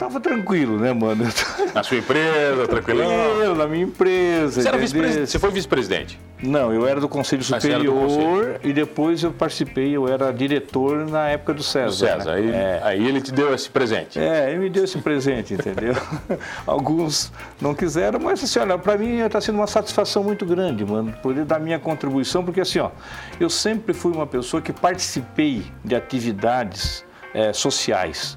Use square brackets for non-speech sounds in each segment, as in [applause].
tava tranquilo, né, mano? [laughs] Na sua empresa, tranquilo? Tranquilo, na minha empresa. Você, era vice-presidente, você foi vice-presidente? Não, eu era do Conselho Ah, era do Superior e depois eu participei, eu era diretor na época do César. Do César. né? Aí, É. aí ele te deu esse presente. É, ele me deu esse presente, entendeu? [laughs] Alguns não quiseram, mas assim, olha, para mim está sendo uma satisfação muito grande, mano, poder dar minha contribuição, porque assim, ó, eu sempre fui uma pessoa que participei de atividades eh, sociais.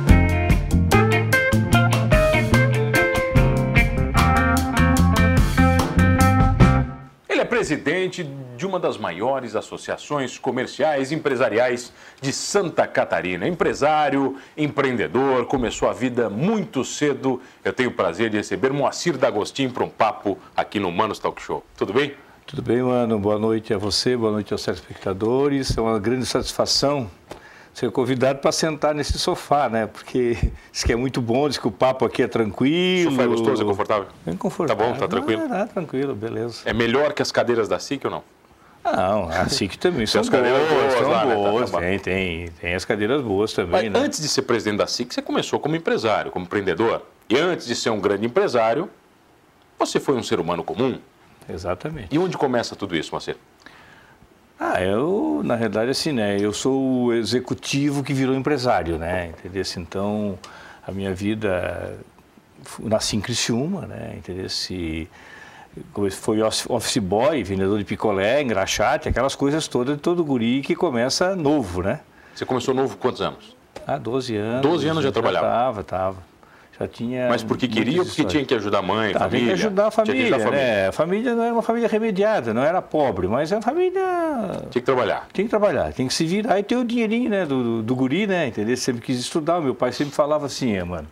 Presidente de uma das maiores associações comerciais e empresariais de Santa Catarina. Empresário, empreendedor, começou a vida muito cedo. Eu tenho o prazer de receber Moacir D'Agostinho para um papo aqui no Manos Talk Show. Tudo bem? Tudo bem, mano? Boa noite a você, boa noite aos telespectadores. É uma grande satisfação ser convidado para sentar nesse sofá, né? Porque [laughs] diz que é muito bom, diz que o papo aqui é tranquilo. O sofá é gostoso, é confortável? Bem confortável. Tá bom, tá tranquilo? Ah, tá tranquilo, beleza. É melhor que as cadeiras da SIC ou não? Não, assim que também são as cadeiras boas, boas são lá, né? Tá, boas. tá tem, tem, tem as cadeiras boas Mas também, né? antes de ser presidente da SIC, você começou como empresário, como empreendedor. E antes de ser um grande empresário, você foi um ser humano comum. Exatamente. E onde começa tudo isso, Moacir? Ah, eu, na realidade, assim, né? Eu sou o executivo que virou empresário, né? Entendeu? Então, a minha vida... Nasci em Criciúma, né? Entendeu? Se foi office boy, vendedor de picolé, engraxate, aquelas coisas todas de todo guri que começa novo, né? Você começou novo quantos anos? Há 12 anos. 12 anos já trabalhava? Tava, tava. Já tinha. Mas porque queria ou porque tinha que ajudar a mãe, Tá, família? tem que ajudar a Tinha família, ajudar a família. né? A família não era uma família remediada, não era pobre, mas é uma família Tinha que trabalhar. tem que trabalhar, tem que se virar e ter o dinheirinho, né, do, do, guri, né, entendeu? Sempre quis estudar, o meu pai sempre falava assim, é, mano,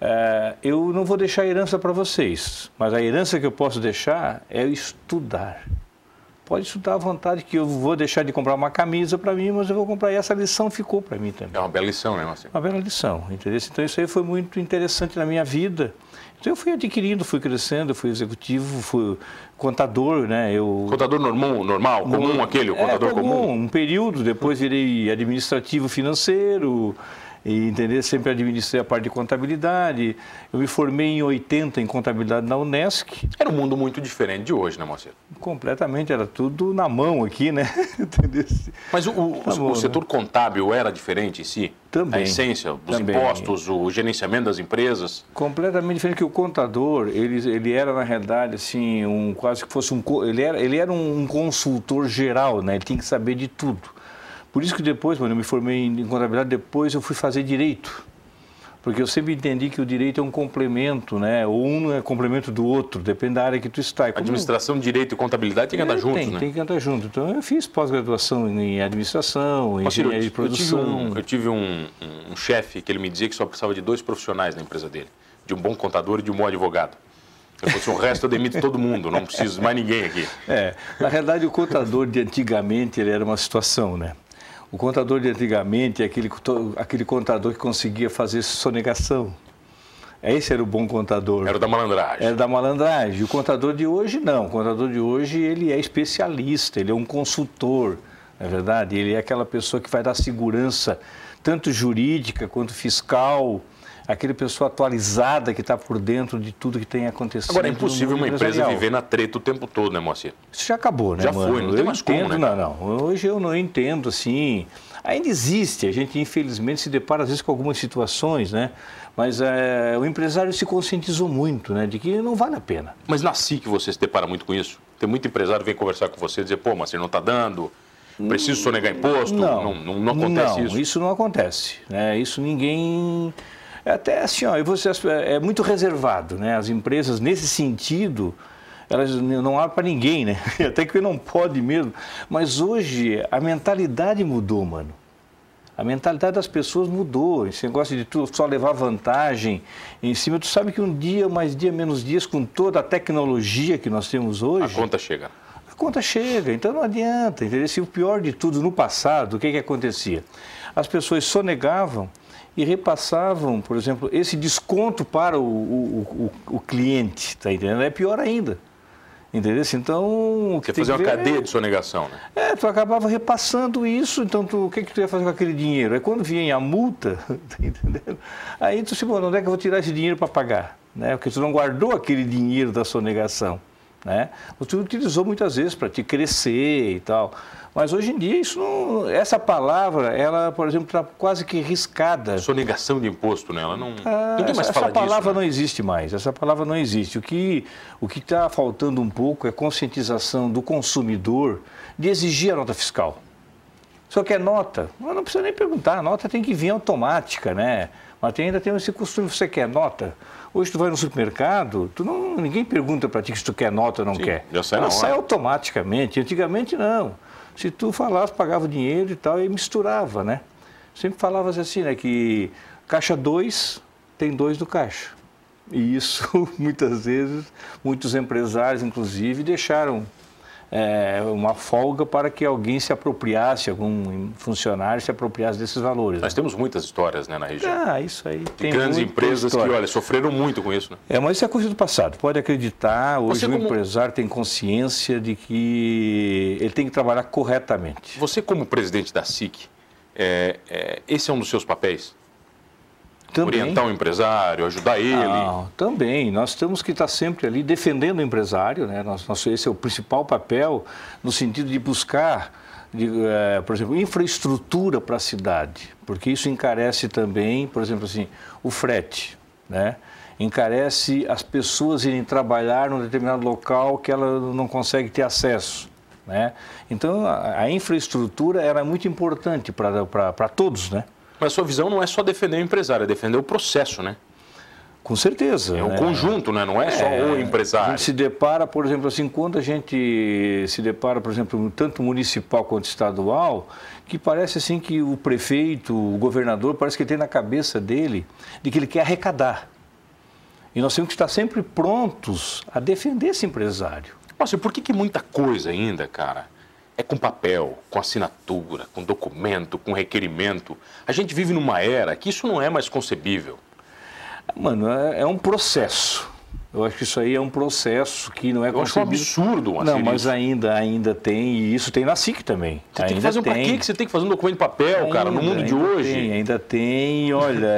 é, eu não vou deixar herança para vocês, mas a herança que eu posso deixar é estudar. Pode estudar à vontade, que eu vou deixar de comprar uma camisa para mim, mas eu vou comprar. E essa lição ficou para mim também. É uma bela lição, né, Moacir? Uma bela lição, entendeu? Então isso aí foi muito interessante na minha vida. Então eu fui adquirindo, fui crescendo, fui executivo, fui contador, né? Eu Contador normal, normal comum, aquele, o contador é, comum. Um período, depois virei administrativo financeiro, e entender sempre administrei a parte de contabilidade. Eu me formei em 80 em contabilidade na Unesc, Era um mundo muito diferente de hoje, né, Moacir? completamente, era tudo na mão aqui, né? [laughs] Entendeu? Mas o, o- Tá o bom, setor contábil era diferente em si? Também. A essência, os Também. impostos, o gerenciamento das empresas? completamente diferente que o contador ele, ele era na realidade assim um quase que fosse um ele era ele era um consultor geral né ele tinha que saber de tudo por isso que depois quando eu me formei em contabilidade depois eu fui fazer direito porque eu sempre entendi que o direito é um complemento né ou um é complemento do outro depende da área que tu está como- Administração, direito e contabilidade tem que andar É, juntos, tem, né? tem que andar junto então eu fiz pós-graduação em administração em eu, engenharia de eu tive, produção um, eu tive um- um- um chefe que ele me dizia que só precisava de dois profissionais na empresa dele. De um bom contador e de um bom advogado. Se fosse o resto, eu demito todo mundo, não preciso mais ninguém aqui. É, na realidade o contador de antigamente ele era uma situação, né? O contador de antigamente é aquele, aquele contador que conseguia fazer sonegação. Esse era o bom contador. Era o da malandragem. Era da malandragem. O contador de hoje não. O contador de hoje ele é especialista, ele é um consultor, não é verdade? Ele é aquela pessoa que vai dar segurança, tanto jurídica quanto fiscal, aquele pessoa atualizada que está por dentro de tudo que tem acontecido. Agora, é impossível uma empresa viver na treta o tempo todo, né, Moacir? Isso já acabou, né, Já mano? foi, não tem eu mais como, entendo, né, não, não. Hoje eu não entendo, assim. Ainda existe, a gente infelizmente se depara às vezes com algumas situações, né? Mas é, o empresário se conscientizou muito, né? De que não vale a pena. Mas na SIC você se depara muito com isso? Tem muito empresário que vem conversar com você e dizer, pô, Moacir, não está dando, preciso sonegar imposto, não, não, não acontece não, isso. isso não acontece, né? Isso ninguém... é Até assim, ó, você, é muito reservado, né? As empresas, nesse sentido, elas não abrem para ninguém, né? [laughs] Até que não pode mesmo. Mas hoje a mentalidade mudou, mano. A mentalidade das pessoas mudou. Esse negócio de tu só levar vantagem em cima. Tu sabe que um dia, mais dia, menos dias, com toda a tecnologia que nós temos A hoje, conta chega. a conta chega, então não adianta. Entendeu? Se o pior de tudo, no passado, o que, que acontecia? As pessoas sonegavam e repassavam, por exemplo, esse desconto para o, o, o, o cliente, tá entendendo? É pior ainda. Entendeu? Então. O que Quer fazer uma cadeia é... de sonegação, né? É, tu acabava repassando isso, então tu, o que, que tu ia fazer com aquele dinheiro? Aí quando vinha a multa, [laughs] tá entendendo? Aí tu se, bom, onde é que eu vou tirar esse dinheiro para pagar? Né? Porque tu não guardou aquele dinheiro da sonegação. Né? Tu utilizou muitas vezes para te crescer e tal. Mas hoje em dia, isso não, essa palavra, ela, por exemplo, está quase que riscada. Sonegação de imposto, né? Ela não, ah, não tem mais essa, essa palavra disso, né? não existe mais. Essa palavra não existe. O que o que está faltando um pouco é conscientização do consumidor de exigir a nota fiscal. Só que é nota, não precisa nem perguntar, a nota tem que vir automática, né? Mas tem, ainda tem esse costume, você quer nota? Hoje tu vai no supermercado, tu não, ninguém pergunta para ti se tu quer nota ou não Sim, quer. Já sai, Ela sai automaticamente. Antigamente não. Se tu falasse, pagava dinheiro e tal, e misturava, né? Sempre falavas assim, né? Que caixa 2 tem dois do caixa. E isso, [laughs] muitas vezes, muitos empresários, inclusive, deixaram é, uma folga para que alguém se apropriasse, algum funcionário se apropriasse desses valores. Nós né? temos muitas histórias né, na região. Ah, isso aí. De grandes empresas história. que, olha, sofreram muito com isso. Né? É, mas isso é coisa do passado. Pode acreditar, hoje Você o como... empresário tem consciência de que ele tem que trabalhar corretamente. Você, como presidente da SIC, é, é, esse é um dos seus papéis? Também. Orientar o empresário, ajudar ele. Ah, também. Nós temos que estar sempre ali defendendo o empresário. Né? Nosso, nosso, esse é o principal papel no sentido de buscar, de, é, por exemplo, infraestrutura para a cidade. Porque isso encarece também, por exemplo, assim, o frete. Né? Encarece as pessoas irem trabalhar num determinado local que ela não consegue ter acesso. Né? Então, a, a infraestrutura era muito importante para todos, né? Mas a sua visão não é só defender o empresário, é defender o processo, né? Com certeza. É um né? conjunto, né? não é só é, o empresário. A gente se depara, por exemplo, assim, quando a gente se depara, por exemplo, tanto municipal quanto estadual, que parece assim que o prefeito, o governador, parece que tem na cabeça dele de que ele quer arrecadar. E nós temos que estar sempre prontos a defender esse empresário. Nossa, e por que, que muita coisa ainda, cara, é com papel, com assinatura, com documento, com requerimento. A gente vive numa era que isso não é mais concebível. Mano, é, é um processo. Eu acho que isso aí é um processo que não é Eu acho um absurdo, uma Não, mas ainda, ainda tem, e isso tem na SIC também. Você ainda tem que fazer um tem. Pra que você tem que fazer um documento de papel, ainda, cara, no mundo de hoje? Tem, ainda tem, olha,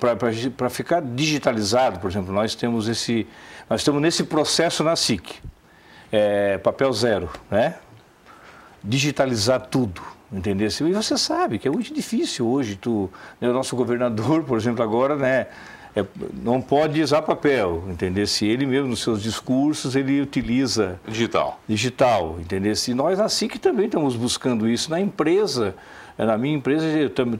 [laughs] para ficar digitalizado, por exemplo, nós temos esse. Nós estamos nesse processo na SIC. É, papel zero, né? Digitalizar tudo, entendeu? E você sabe que é muito difícil hoje. Tu, né, o nosso governador, [laughs] por exemplo, agora, né, é, não pode usar papel, entendeu? Se ele mesmo nos seus discursos ele utiliza digital, digital, entendeu? Se nós na SIC também estamos buscando isso na empresa, na minha empresa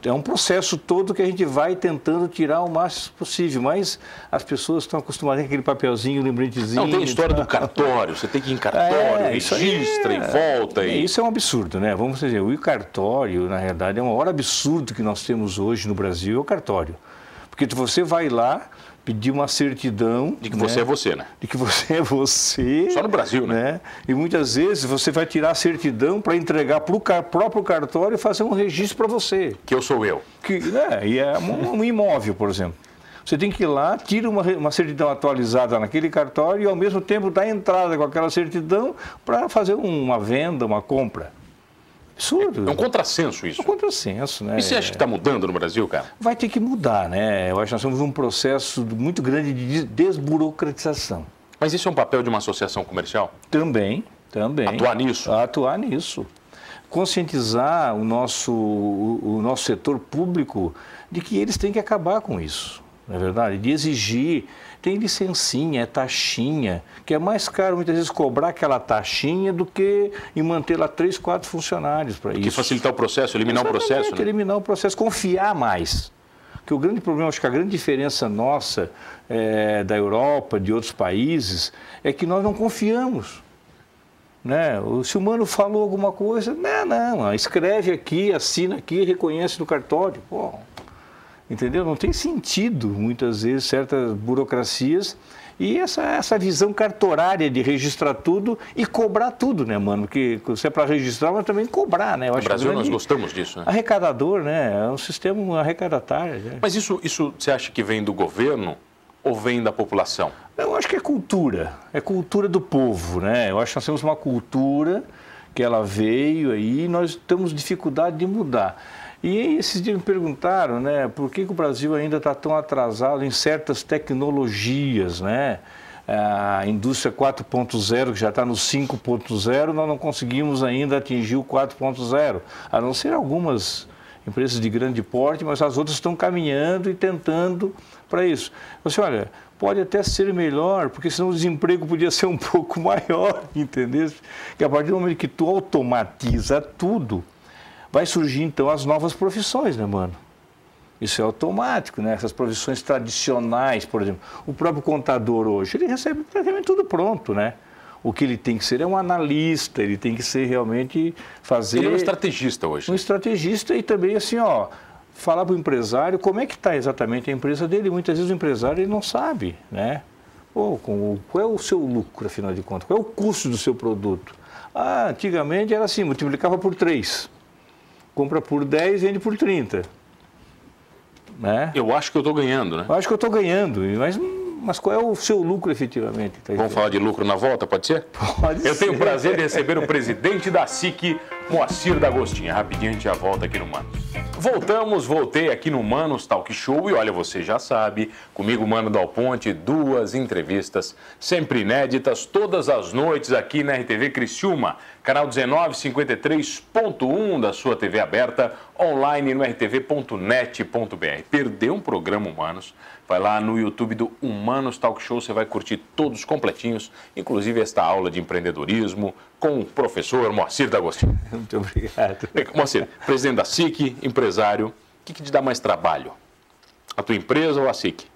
é um processo todo que a gente vai tentando tirar o máximo possível, mas as pessoas estão acostumadas com aquele papelzinho, lembretezinho. Não, tem a história do cartório, você tem que ir em cartório, é, registra é, e volta. E... Isso é um absurdo, né? Vamos dizer, o cartório, na realidade, é um maior absurdo que nós temos hoje no Brasil, é o cartório. Porque você vai lá, pedir uma certidão. De que né? você é você, né? De que você é você. Só no Brasil, né? né? E muitas vezes você vai tirar a certidão para entregar para o próprio cartório e fazer um registro para você. Que eu sou eu. Que, né? E é um, um imóvel, por exemplo. Você tem que ir lá, tira uma, uma certidão atualizada naquele cartório e ao mesmo tempo dá entrada com aquela certidão para fazer uma venda, uma compra. Absurdo. É um contrassenso isso. É um contrassenso, né? E você acha que está mudando no Brasil, cara? Vai ter que mudar, né? Eu acho que nós temos um processo muito grande de desburocratização. Mas isso é um papel de uma associação comercial? Também, também. Atuar nisso? Atuar nisso. Conscientizar o nosso, o, o nosso setor público de que eles têm que acabar com isso, não é verdade? De exigir tem licencinha, é taxinha, que é mais caro muitas vezes cobrar aquela taxinha do que em manter lá três, quatro funcionários para isso. Que facilitar o processo, eliminar Exatamente, o processo. Né? Eliminar o processo, confiar mais. Que o grande problema, acho que a grande diferença nossa é, da Europa, de outros países, é que nós não confiamos. Né? Se o mano falou alguma coisa, não, não, escreve aqui, assina aqui, reconhece no cartório. Pô, Entendeu? Não tem sentido, muitas vezes, certas burocracias E essa, essa visão cartorária de registrar tudo e cobrar tudo, né, mano? Porque você é para registrar, mas também cobrar, né? Eu no Brasil nós gostamos disso, né? Arrecadador, né? É um sistema arrecadatário. Né? Mas isso, isso você acha que vem do governo ou vem da população? Eu acho que é cultura, é cultura do povo, né? Eu acho que nós temos uma cultura que ela veio aí e nós temos dificuldade de mudar. E esses dias me perguntaram, né, por que, que o Brasil ainda está tão atrasado em certas tecnologias, né? A indústria 4.0, que já está no 5.0, nós não conseguimos ainda atingir o 4.0, a não ser algumas empresas de grande porte, mas as outras estão caminhando e tentando para isso. Você olha, pode até ser melhor, porque senão o desemprego podia ser um [laughs] pouco maior, entendeu? Que a partir do momento que tu automatiza tudo, vai surgir então as novas profissões, né, mano? Isso é automático, né? Essas profissões tradicionais, por exemplo. O próprio contador hoje, ele recebe praticamente tudo pronto, né? O que ele tem que ser é um analista, ele tem que ser realmente fazer... Ele é um estrategista hoje. Um estrategista e também assim, ó, falar para o empresário como é que está exatamente a empresa dele. Muitas vezes o empresário ele não sabe, né? Pô, qual é o seu lucro, afinal de contas? Qual é o custo do seu produto? Ah, antigamente era assim, multiplicava por três compra por 10 vende por 30. Né? Eu acho que eu estou ganhando, né? Eu acho que eu estou ganhando, mas, mas qual é o seu lucro efetivamente? Tá Vamos falar de lucro na volta, pode ser? Pode eu ser. tenho o prazer de receber o presidente da SIC, Moacir D'Agostinho. Rapidinho a gente já volta aqui no Manos. Voltamos, voltei aqui no Manos Talk Show e olha, você já sabe, comigo, Mano Dal Ponte, duas entrevistas sempre inéditas, todas as noites aqui na RTV Criciúma, canal 1953.1 da sua TV aberta, online no rtv.net.br. Perdeu um programa Humanos? Vai lá no YouTube do Humanos Talk Show, você vai curtir todos completinhos, inclusive esta aula de empreendedorismo com o professor Moacir D'Agostinho. [laughs] Muito obrigado. Moacir, presidente da SIC, empresário, o que, que te dá mais trabalho? A tua empresa ou a SIC?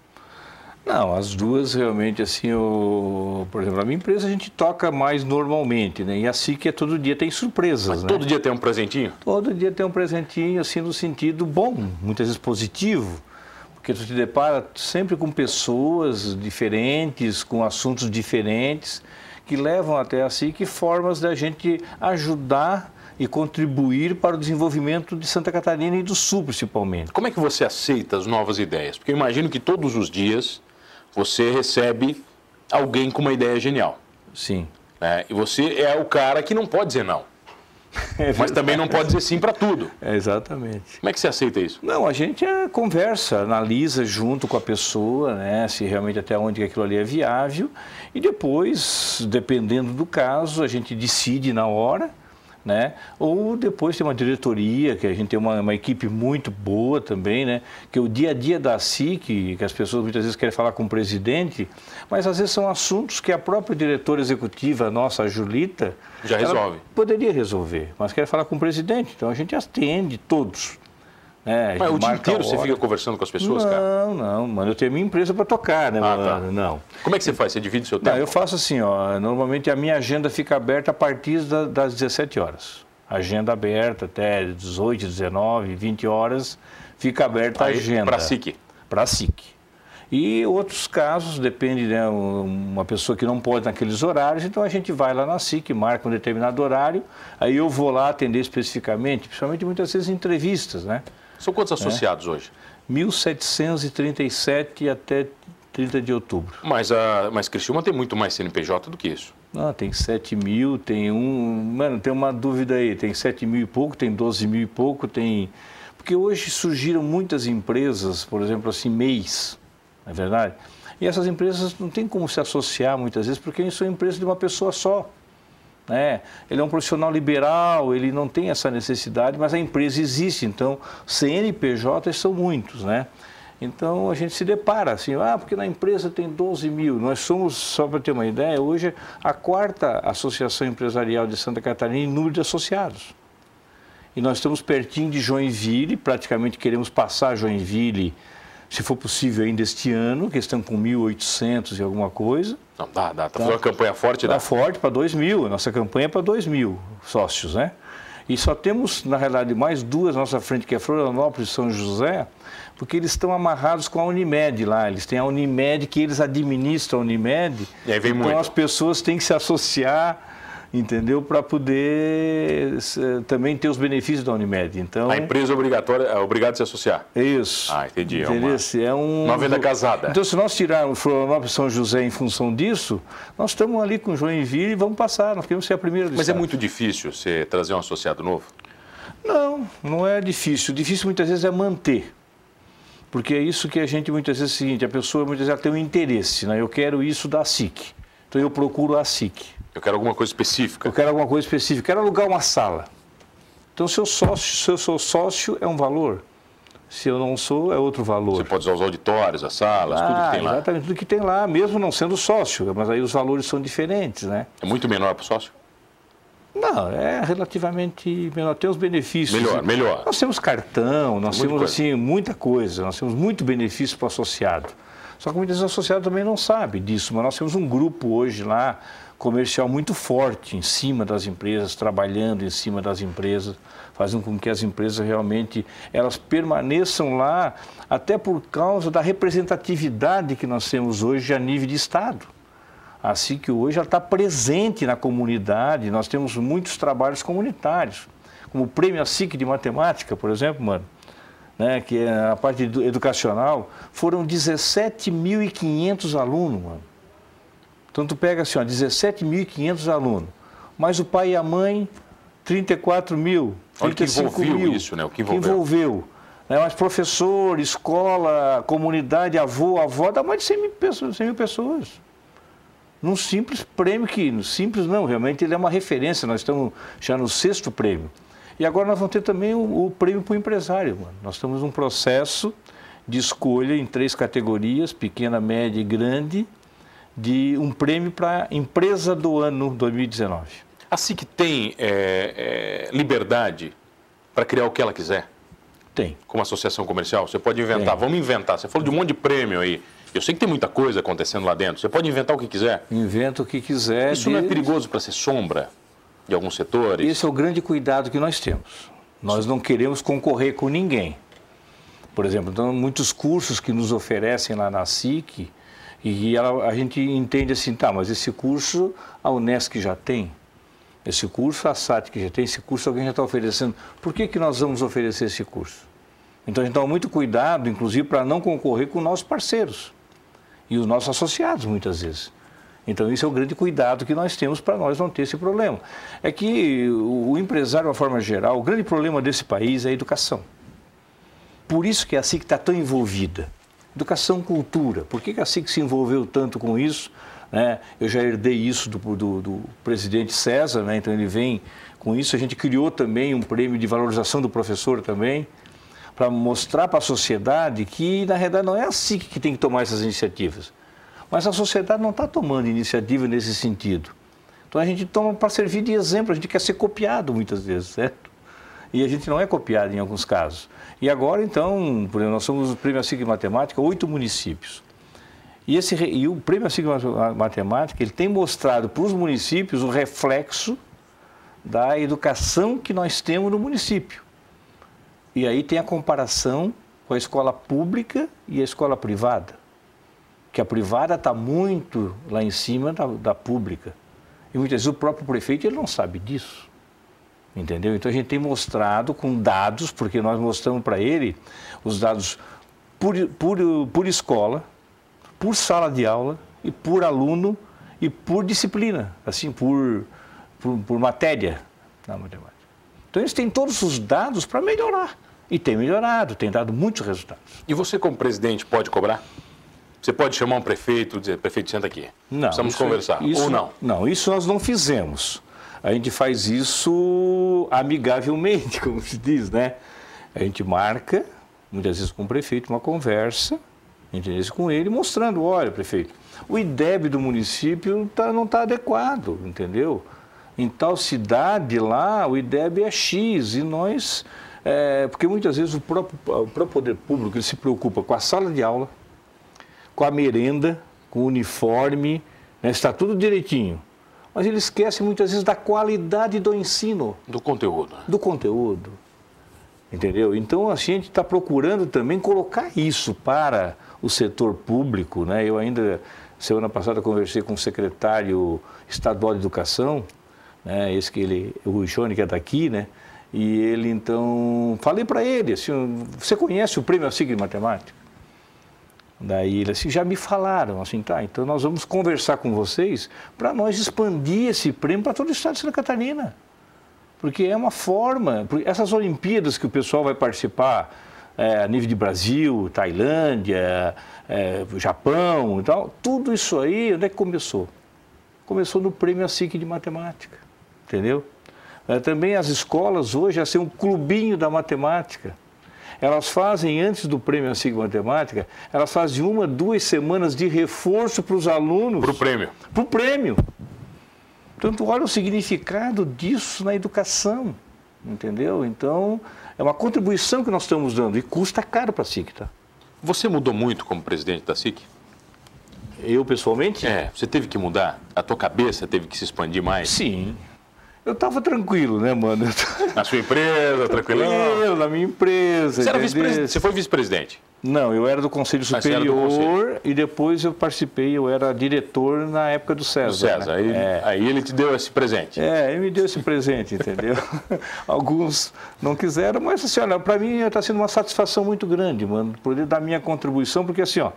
Não, as duas realmente, assim, o, por exemplo, a minha empresa a gente toca mais normalmente, né? E a SIC é todo dia tem surpresas, Mas né? todo dia tem um presentinho? Todo dia tem um presentinho, assim, no sentido bom, muitas vezes positivo porque tu te depara sempre com pessoas diferentes, com assuntos diferentes, que levam até assim que formas da gente ajudar e contribuir para o desenvolvimento de Santa Catarina e do Sul, principalmente. Como é que você aceita as novas ideias? Porque eu imagino que todos os dias você recebe alguém com uma ideia genial. Sim. Né? E você é o cara que não pode dizer não. É [laughs] Mas também não pode dizer sim para tudo. É exatamente. Como é que você aceita isso? Não, a gente é, conversa, analisa junto com a pessoa, né, se realmente até onde aquilo ali é viável, e depois, dependendo do caso, a gente decide na hora né? Ou depois tem uma diretoria, que a gente tem uma, uma, equipe muito boa também, né? Que o dia a dia da SIC, que as pessoas muitas vezes querem falar com o presidente, mas às vezes são assuntos que a própria diretora executiva, nossa, a Julita, já resolve. Poderia resolver, mas quer falar com o presidente, então a gente atende todos. É, Mas o dia inteiro você fica conversando com as pessoas, não, cara? Não, não, mano. Eu tenho minha empresa para tocar, né, ah, mano? Tá. Não. Como é que você faz? Você divide o seu tempo? Não, eu faço assim, ó. Normalmente a minha agenda fica aberta a partir da, das 17 horas. Agenda aberta até 18, 19, 20 horas, fica aberta Aí, a agenda. Para a SIC? Para a SIC. E outros casos, depende, né, uma pessoa que não pode naqueles horários, então a gente vai lá na SIC, marca um determinado horário, aí eu vou lá atender especificamente, principalmente muitas vezes entrevistas, né? São quantos associados é? hoje? 1.737 até 30 de outubro. Mas, a, mas Criciúma tem muito mais CNPJ do que isso. Não, tem 7 mil, tem um... Mano, tem uma dúvida aí, tem 7 mil e pouco, tem 12 mil e pouco, tem... Porque hoje surgiram muitas empresas, por exemplo, assim, mês, não é verdade? E essas empresas não tem como se associar muitas vezes, porque são empresas de uma pessoa só. Né? Ele é um profissional liberal, ele não tem essa necessidade, mas a empresa existe, então CNPJs são muitos, né? Então a gente se depara assim, ah, porque na empresa tem 12 mil. Nós somos, só para ter uma ideia, hoje a quarta associação empresarial de Santa Catarina em número de associados. E nós estamos pertinho de Joinville, praticamente queremos passar Joinville se for possível ainda este ano, que estão com 1.800 e alguma coisa. Não, dá, dá. Está tá. fazendo uma campanha forte, dá? Dá forte para 2 mil. Nossa campanha é para 2 mil sócios, né? E só temos, na realidade, mais duas à nossa frente, que é Florianópolis e São José, porque eles estão amarrados com a Unimed lá. Eles têm a Unimed que eles administram a Unimed. E aí vem então muito. as pessoas têm que se associar entendeu? Para poder também ter os benefícios da Unimed. Então, a empresa é obrigatória, é obrigada a se associar. Isso. Ah, entendi. É uma, é um, uma venda casada. Então, se nós tirarmos Florianópolis São José em função disso, nós estamos ali com Joinville e vamos passar. Nós queremos ser a primeira do Mas estado. é muito difícil você trazer um associado novo? Não, não é difícil. Difícil muitas vezes é manter. Porque é isso que a gente muitas vezes é o seguinte, a pessoa muitas vezes tem um interesse, né? Eu quero isso da SIC. Então eu procuro a SIC. Eu quero alguma coisa específica. Eu quero alguma coisa específica. Quero alugar uma sala. Então, se eu, sócio, se eu sou sócio, é um valor. Se eu não sou, é outro valor. Você pode usar os auditórios, as salas, ah, tudo que tem lá. Exatamente, tudo que tem lá, mesmo não sendo sócio. Mas aí os valores são diferentes, né? É muito menor para o sócio? Não, é relativamente menor. Tem os benefícios. Melhor, melhor. Nós temos cartão, nós muita temos coisa. assim muita coisa, nós temos muito benefício para o associado. Só que muitas vezes o também não sabe disso, mas nós temos um grupo hoje lá comercial muito forte em cima das empresas, trabalhando em cima das empresas, fazendo com que as empresas realmente elas permaneçam lá, até por causa da representatividade que nós temos hoje a nível de Estado. Assim que hoje ela está presente na comunidade, nós temos muitos trabalhos comunitários, como o Prêmio ASIC de Matemática, por exemplo, mano, né, que é a parte educacional, foram 17.500 alunos, mano então tu pega assim, 17.500 alunos, mas o pai e a mãe, 34 mil, 35 Olha que mil. isso, né? O que envolveu. Que envolveu. Né? Mas professor, escola, comunidade, avô, avó, dá mais de 100 mil pessoas. 100 mil pessoas. Num simples prêmio que, simples não, realmente ele é uma referência, nós estamos já no sexto prêmio. E agora nós vamos ter também o, o prêmio para o empresário. Mano. Nós estamos num processo de escolha em três categorias, pequena, média e grande, de um prêmio para empresa do ano 2019. A SIC tem é, é, liberdade para criar o que ela quiser? Tem. Como associação comercial? Você pode inventar, tem. vamos inventar. Você falou de um monte de prêmio aí. Eu sei que tem muita coisa acontecendo lá dentro. Você pode inventar o que quiser? Inventa o que quiser. Isso não é perigoso para ser sombra de alguns setores? Esse é o grande cuidado que nós temos. Nós não queremos concorrer com ninguém. Por exemplo, então, muitos cursos que nos oferecem lá na SIC, e ela, a gente entende assim, tá, mas esse curso a Unesc já tem, esse curso a SATIC já tem, esse curso alguém já está oferecendo. Por que, que nós vamos oferecer esse curso? Então a gente toma muito cuidado, inclusive, para não concorrer com nossos parceiros e os nossos associados, muitas vezes. Então, isso é o grande cuidado que nós temos para nós não ter esse problema. É que o empresário, de uma forma geral, o grande problema desse país é a educação. Por isso que assim que está tão envolvida. Educação cultura. Por que a SIC se envolveu tanto com isso? Né? Eu já herdei isso do, do, do presidente César, né? então ele vem com isso. A gente criou também um prêmio de valorização do professor também, para mostrar para a sociedade que, na realidade, não é a SIC que tem que tomar essas iniciativas. Mas a sociedade não está tomando iniciativa nesse sentido. Então a gente toma para servir de exemplo, a gente quer ser copiado muitas vezes, certo? E a gente não é copiado em alguns casos. E agora, então, por exemplo, nós somos o Prêmio Assigna Matemática, oito municípios. E, esse, e o Prêmio Assigna Matemática, ele tem mostrado para os municípios o reflexo da educação que nós temos no município. E aí tem a comparação com a escola pública e a escola privada. Que a privada está muito lá em cima da, da pública. E muitas vezes o próprio prefeito ele não sabe disso. Entendeu? Então a gente tem mostrado com dados, porque nós mostramos para ele os dados por, por, por escola, por sala de aula e por aluno e por disciplina, assim, por, por, por matéria na matemática. Então eles têm todos os dados para melhorar. E tem melhorado, tem dado muitos resultados. E você, como presidente, pode cobrar? Você pode chamar um prefeito e dizer, prefeito, senta aqui. Não. Precisamos conversar. Isso, Ou não? Não, isso nós não fizemos a gente faz isso amigavelmente, [laughs] como se diz, né? A gente marca, muitas vezes com o prefeito, uma conversa, entendeu? com ele, mostrando, olha, prefeito, o IDEB do município tá, não está adequado, entendeu? Em tal cidade lá, o IDEB é X e nós... É, porque muitas vezes o próprio, o próprio poder público se preocupa com a sala de aula, com a merenda, com o uniforme, né? está tudo direitinho mas ele esquece muitas vezes da qualidade do ensino. Do conteúdo. Do conteúdo. Entendeu? Então a gente está procurando também colocar isso para o setor público. Né? Eu ainda, semana passada, conversei com o secretário estadual de educação, né? esse que ele, o Johnny que é daqui, né? E ele então, falei para ele, assim, você conhece o prêmio ASIC de matemática? Daí ele assim, já me falaram, assim, tá, então nós vamos conversar com vocês para nós expandir esse prêmio para todo o estado de Santa Catarina. Porque é uma forma, essas Olimpíadas que o pessoal vai participar é, a nível de Brasil, Tailândia, é, Japão e tal, tudo isso aí, onde é que começou? Começou no prêmio ASIC de matemática, entendeu? É, também as escolas hoje, assim, um clubinho da matemática. Elas fazem, antes do prêmio ASIG Matemática, elas fazem uma, duas semanas de reforço para os alunos. Para o prêmio. Para o prêmio. Portanto, olha o significado disso na educação, entendeu? Então, é uma contribuição que nós estamos dando e custa caro para a SIC, tá? Você mudou muito como presidente da SIC? Eu, pessoalmente? É, você teve que mudar? A tua cabeça teve que se expandir mais? Sim, eu estava tranquilo, né, mano? [laughs] Na sua empresa, tranquilo? Tranquilo, na minha empresa. Você, era vice você foi vice-presidente? Não, eu era do Conselho Superior do conselho. e depois eu participei, eu era diretor na época do César. Do César, né? aí, é. aí, ele te deu esse presente. É, ele me deu esse presente, entendeu? [laughs] Alguns não quiseram, mas assim, olha, para mim está sendo uma satisfação muito grande, mano, poder dar minha contribuição, porque assim, ó,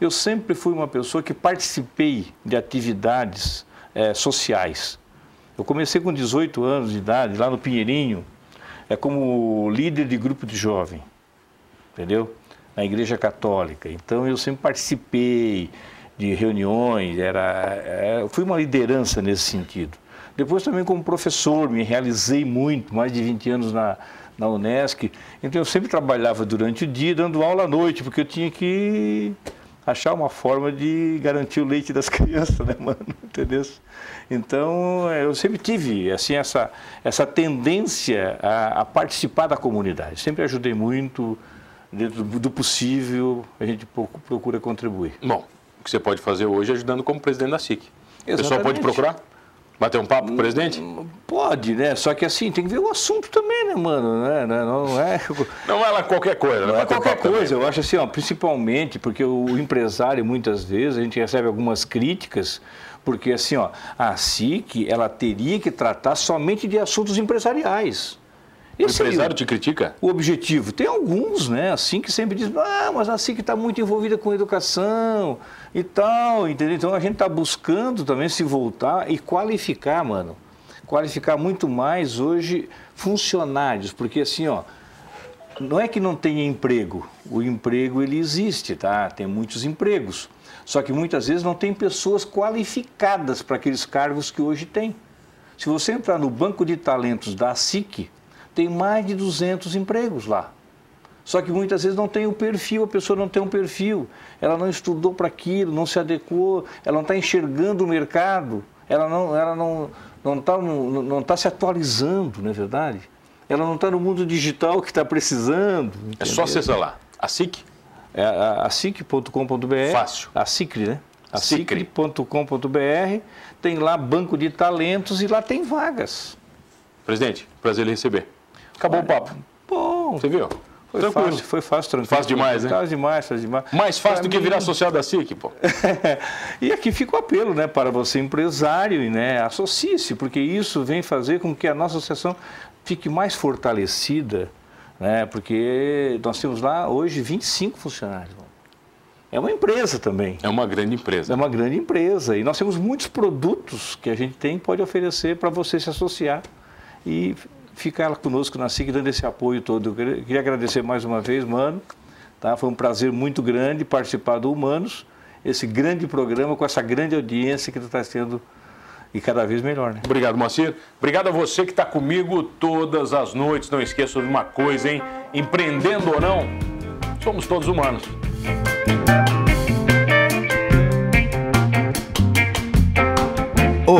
eu sempre fui uma pessoa que participei de atividades é, sociais. Eu comecei com 18 anos de idade, lá no Pinheirinho, é como líder de grupo de jovem, entendeu? Na Igreja Católica. Então eu sempre participei de reuniões, era, é, fui uma liderança nesse sentido. Depois também como professor, me realizei muito, mais de 20 anos na, na Unesc. Então eu sempre trabalhava durante o dia, dando aula à noite, porque eu tinha que achar uma forma de garantir o leite das [laughs] crianças, né, mano? Entendeu? Então, eu sempre tive, assim, essa, essa tendência a, a participar da comunidade. Sempre ajudei muito, dentro do, do possível, a gente procura contribuir. Bom, o que você pode fazer hoje é ajudando como presidente da SIC. Exatamente. O pessoal pode procurar? Bater um papo com o presidente? Pode, né? Só que assim, tem que ver o assunto também, né, mano? Né? Não é. Não é [laughs] lá qualquer coisa, Não é qualquer coisa. Também. Eu acho assim, ó, principalmente porque o empresário, muitas vezes, a gente recebe algumas críticas, porque assim, ó, a SIC, ela teria que tratar somente de assuntos empresariais. Esse o empresário te critica? O objetivo. Tem alguns, né, assim, que sempre dizem, ah, mas a SIC está muito envolvida com educação e tal, entendeu? Então a gente está buscando também se voltar e qualificar, mano. Qualificar muito mais hoje funcionários, porque assim, ó, não é que não tenha emprego, o emprego ele existe, tá? Tem muitos empregos. Só que muitas vezes não tem pessoas qualificadas para aqueles cargos que hoje tem. Se você entrar no banco de talentos da SIC, tem mais de 200 empregos lá. Só que muitas vezes não tem o perfil, a pessoa não tem um perfil, ela não estudou para aquilo, não se adequou, ela não está enxergando o mercado, ela não ela não não está não, não tá se atualizando, não é verdade? Ela não está no mundo digital que está precisando. Entendeu? É só acessar lá, a SIC? É a, a SIC.com.br. Fácil. A CICRE, né? A CICRE.com.br tem lá banco de talentos e lá tem vagas. Presidente, prazer em receber. Acabou Olha, o papo. Bom. Você viu? Foi tranquilo. fácil, foi fácil, tranquilo. Fácil demais, né? Fácil demais, fácil demais. Mais fácil pra do mim... que virar social da SIC, pô. [laughs] e aqui fica o apelo, né, para você empresário, né, associe-se, porque isso vem fazer com que a nossa associação fique mais fortalecida, né, porque nós temos lá hoje 25 funcionários. É uma empresa também. É uma grande empresa. É uma grande empresa. E nós temos muitos produtos que a gente tem pode oferecer para você se associar e ficar conosco na SIC dando esse apoio todo. Eu queria agradecer mais uma vez, mano. Tá? Foi um prazer muito grande participar do Humanos, esse grande programa com essa grande audiência que está tendo e cada vez melhor, né? Obrigado, Moacir. Obrigado a você que está comigo todas as noites. Não esqueça de uma coisa, hein? Empreendendo ou não, somos todos humanos.